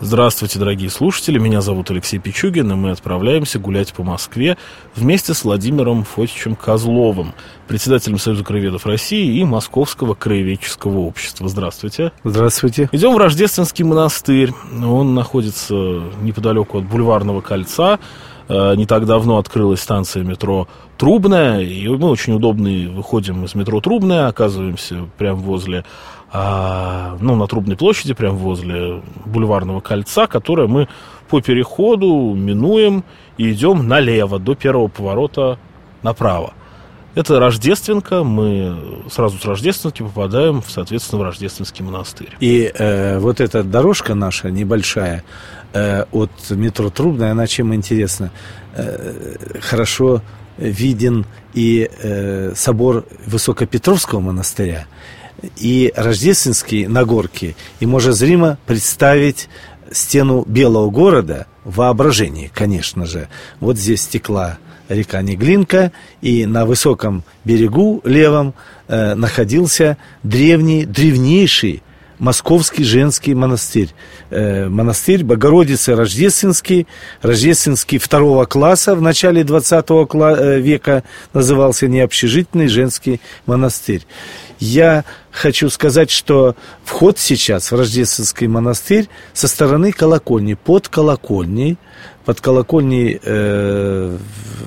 Здравствуйте, дорогие слушатели, меня зовут Алексей Пичугин, и мы отправляемся гулять по Москве вместе с Владимиром Фотичем Козловым, председателем Союза краеведов России и Московского краеведческого общества. Здравствуйте. Здравствуйте. Идем в Рождественский монастырь. Он находится неподалеку от Бульварного кольца. Э, не так давно открылась станция метро Трубная, и мы очень удобно выходим из метро Трубная, оказываемся прямо возле а, ну, на Трубной площади, прямо возле бульварного кольца, которое мы по переходу минуем и идем налево до первого поворота направо. Это Рождественка, мы сразу с Рождественки попадаем, соответственно, в Рождественский монастырь. И э, вот эта дорожка наша небольшая э, от метро Трубная, она чем интересна? Э, хорошо виден и э, собор Высокопетровского монастыря, и Рождественский на горке, и можно зримо представить стену Белого города в воображении, конечно же. Вот здесь стекла река Неглинка, и на высоком берегу левом э, находился древний, древнейший Московский женский монастырь. Э, монастырь Богородицы Рождественский, Рождественский второго класса в начале 20 э, века назывался необщежительный женский монастырь. Я хочу сказать, что вход сейчас в Рождественский монастырь со стороны колокольни, под колокольней, под колокольней э,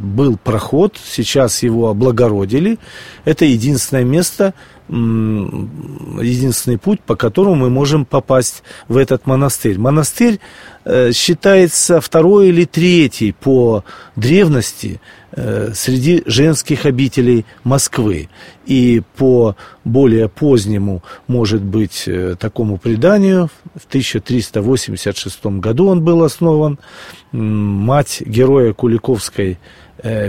был проход, сейчас его облагородили. Это единственное место, единственный путь, по которому мы можем попасть в этот монастырь. Монастырь э, считается второй или третий по древности э, среди женских обителей Москвы. И по более позднему, может быть, э, такому преданию, в 1386 году он был основан, мать героя Куликовской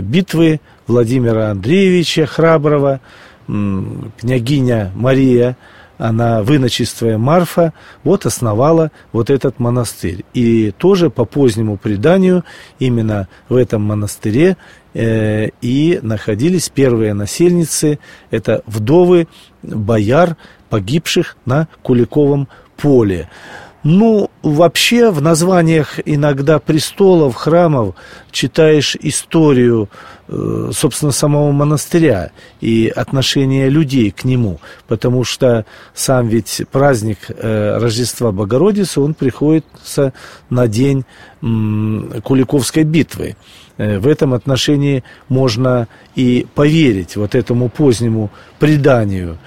битвы Владимира Андреевича Храброго – княгиня Мария, она выночествая Марфа, вот основала вот этот монастырь. И тоже по позднему преданию именно в этом монастыре э, и находились первые насельницы, это вдовы бояр, погибших на Куликовом поле. Ну, вообще в названиях иногда престолов, храмов читаешь историю, э, собственно, самого монастыря и отношения людей к нему, потому что сам ведь праздник э, Рождества Богородицы, он приходится на день Куликовской битвы. Э, в этом отношении можно и поверить вот этому позднему преданию.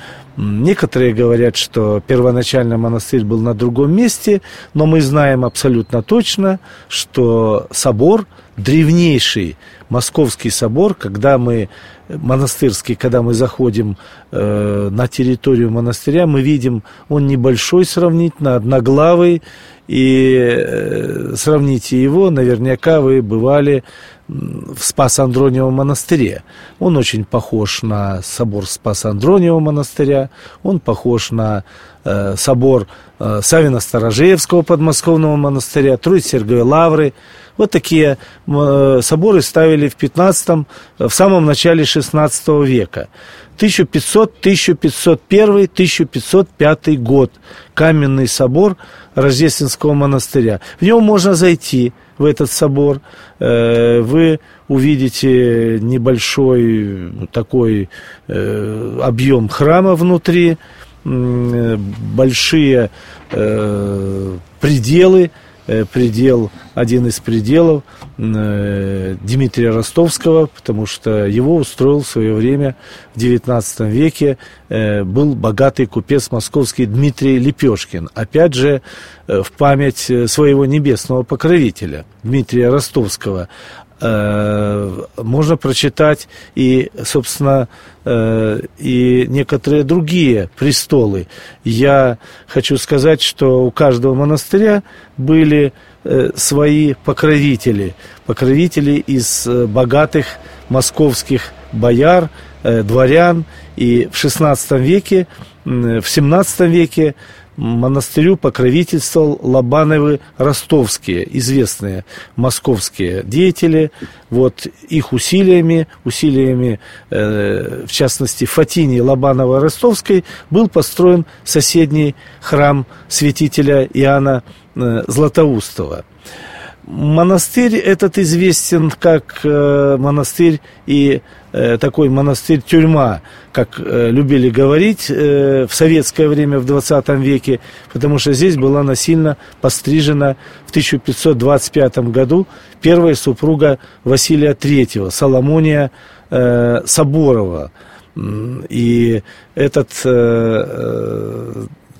Некоторые говорят, что первоначально монастырь был на другом месте, но мы знаем абсолютно точно, что собор, древнейший московский собор, когда мы монастырский, когда мы заходим э, на территорию монастыря, мы видим, он небольшой сравнительно, одноглавый, и э, сравните его, наверняка вы бывали в Спас-Андрониевом монастыре. Он очень похож на собор Спас-Андрониевого монастыря, он похож на э, собор э, Савина-Старожеевского подмосковного монастыря, Троиц-Сергиевой Лавры. Вот такие э, соборы ставили в 15 в самом начале 16 века. 1500, 1501, 1505 год. Каменный собор Рождественского монастыря. В него можно зайти, в этот собор. Э, вы увидите небольшой такой э, объем храма внутри, большие э, пределы, Э, предел, один из пределов э, Дмитрия Ростовского, потому что его устроил в свое время в XIX веке э, был богатый купец московский Дмитрий Лепешкин. Опять же, в память своего небесного покровителя Дмитрия Ростовского можно прочитать и, собственно, и некоторые другие престолы. Я хочу сказать, что у каждого монастыря были э, свои покровители, покровители из э, богатых московских бояр, э, дворян. И в XVI веке, в XVII веке монастырю покровительствовал Лобановы ростовские, известные московские деятели. Вот их усилиями, усилиями, э, в частности, Фатини Лобанова Ростовской, был построен соседний храм святителя Иоанна э, Златоустова. Монастырь этот известен как э, монастырь и э, такой монастырь-тюрьма, как э, любили говорить в советское время, в 20 веке, потому что здесь была насильно пострижена в 1525 году первая супруга Василия III, Соломония Соборова. И этот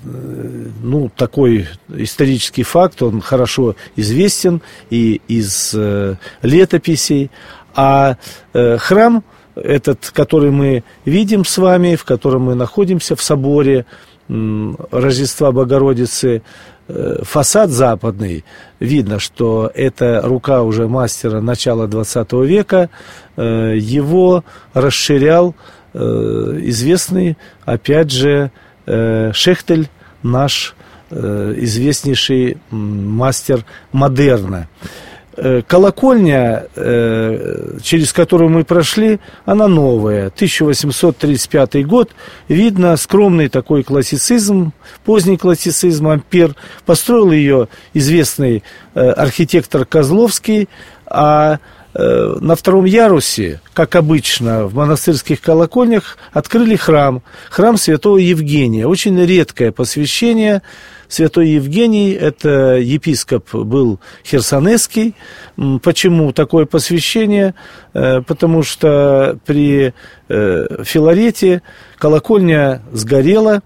ну, такой исторический факт, он хорошо известен и из э, летописей. А э, храм этот, который мы видим с вами, в котором мы находимся в соборе э, Рождества Богородицы, э, фасад западный, видно, что это рука уже мастера начала 20 века, э, его расширял э, известный, опять же, э, Шехтель, наш э, известнейший мастер модерна. Э, колокольня, э, через которую мы прошли, она новая, 1835 год. Видно скромный такой классицизм, поздний классицизм, ампер. Построил ее известный э, архитектор Козловский, а Э, на втором ярусе, как обычно в монастырских колокольнях, открыли храм, храм святого Евгения. Очень редкое посвящение. Святой Евгений, это епископ был Херсонесский. Почему такое посвящение? Э, потому что при э, Филарете колокольня сгорела,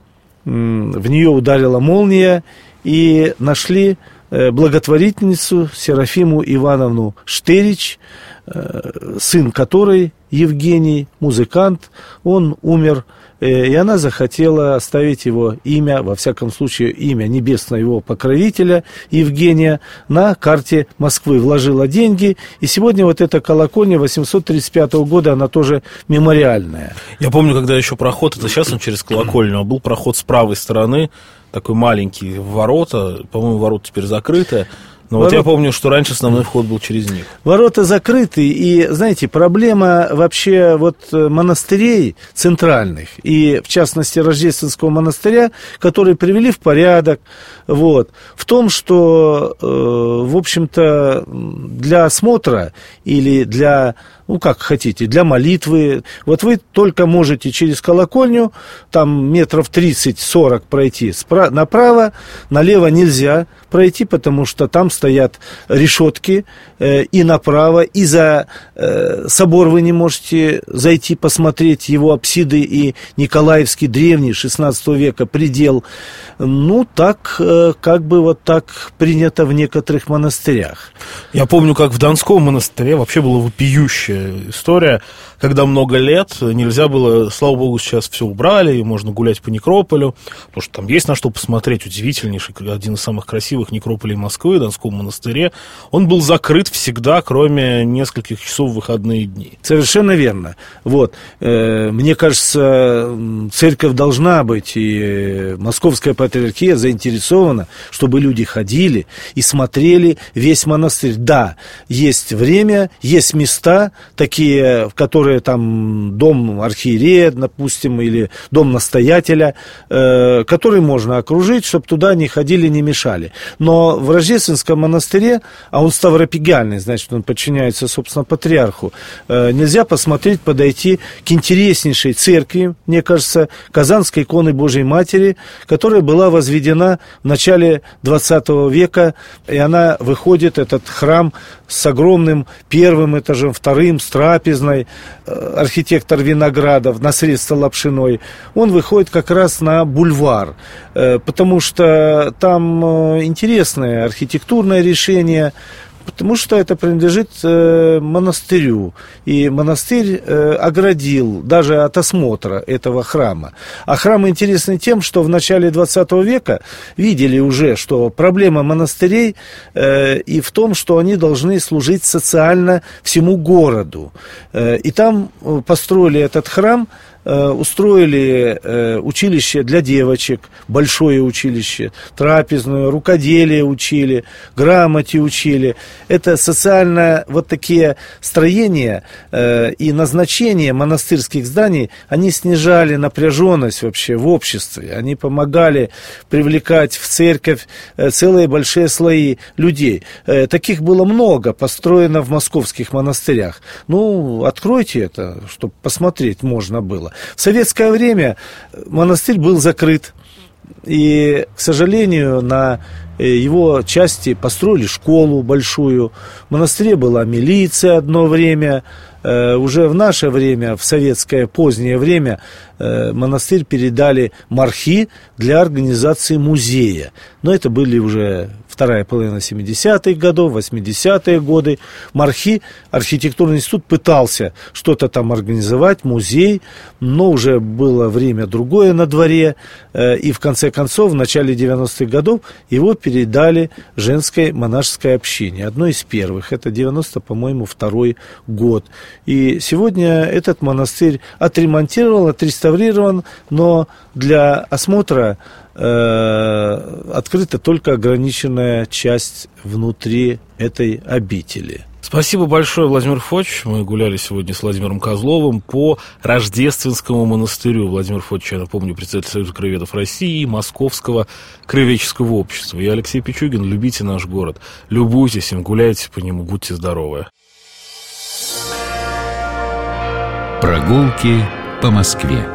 в нее ударила молния, и нашли Э, благотворительницу Серафиму Ивановну Штерич, э, сын которой, Евгений, музыкант, он умер, э, и она захотела оставить его имя, во всяком случае, имя небесного его покровителя Евгения на карте Москвы. Вложила деньги, и сегодня вот эта колокольня 835 года, она тоже мемориальная. Я помню, когда еще проход, это сейчас он через колокольню, а был проход с правой стороны, такой маленький ворота, по-моему, ворота теперь закрыты. Но Ворот... вот я помню, что раньше основной вход был через них. Ворота закрыты, и, знаете, проблема вообще вот э, монастырей центральных, и, в частности, Рождественского монастыря, которые привели в порядок, вот, в том, что, э, в общем-то, для осмотра или для ну, как хотите, для молитвы. Вот вы только можете через колокольню, там метров 30-40 пройти спра- направо, налево нельзя пройти, потому что там стоят решетки, э, и направо, и за э, собор вы не можете зайти посмотреть его апсиды и Николаевский древний 16 века предел. Ну, так, э, как бы вот так принято в некоторых монастырях. Я помню, как в Донском монастыре вообще было вопиющее следующая история, когда много лет нельзя было, слава богу, сейчас все убрали, и можно гулять по некрополю, потому что там есть на что посмотреть, удивительнейший, один из самых красивых некрополей Москвы, Донском монастыре. Он был закрыт всегда, кроме нескольких часов в выходные дни. Совершенно верно. Вот. Э, мне кажется, церковь должна быть, и Московская патриархия заинтересована, чтобы люди ходили и смотрели весь монастырь. Да, есть время, есть места, такие, в которые там дом архиерея, допустим, или дом настоятеля, э, который можно окружить, чтобы туда не ходили, не мешали. Но в Рождественском монастыре, а он ставропигальный, значит, он подчиняется, собственно, патриарху, э, нельзя посмотреть, подойти к интереснейшей церкви, мне кажется, Казанской иконы Божьей Матери, которая была возведена в начале 20 века, и она выходит, этот храм, с огромным первым этажем, вторым, с трапезной, э, архитектор Виноградов на средства Лапшиной, он выходит как раз на бульвар, э, потому что там э, интересное архитектурное решение, потому что это принадлежит э, монастырю. И монастырь э, оградил даже от осмотра этого храма. А храм интересный тем, что в начале 20 века видели уже, что проблема монастырей э, и в том, что они должны служить социально всему городу. Э, и там э, построили этот храм Э, устроили э, училище для девочек, большое училище, трапезную, рукоделие учили, грамоте учили. Это социально вот такие строения э, и назначения монастырских зданий, они снижали напряженность вообще в обществе, они помогали привлекать в церковь целые большие слои людей. Таких было много построено в московских монастырях. Ну, откройте это, чтобы посмотреть можно было. В советское время монастырь был закрыт. И, к сожалению, на его части построили школу большую. В монастыре была милиция одно время. Э, уже в наше время, в советское позднее время, э, монастырь передали мархи для организации музея. Но это были уже вторая половина 70-х годов, 80-е годы. Мархи, архитектурный институт пытался что-то там организовать, музей, но уже было время другое на дворе. Э, и в конце концов, в начале 90-х годов его передали женской монашеской общине. Одно из первых. Это 90, по-моему, второй год. И сегодня этот монастырь отремонтирован, отреставрирован, но для осмотра Э, открыта только ограниченная часть внутри этой обители. Спасибо большое, Владимир Фоч. Мы гуляли сегодня с Владимиром Козловым по Рождественскому монастырю. Владимир Фоч, я напомню, председатель Союза краеведов России и Московского краеведческого общества. Я Алексей Пичугин. Любите наш город. Любуйтесь им, гуляйте по нему, будьте здоровы. Прогулки по Москве.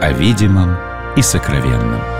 О видимом и сокровенном.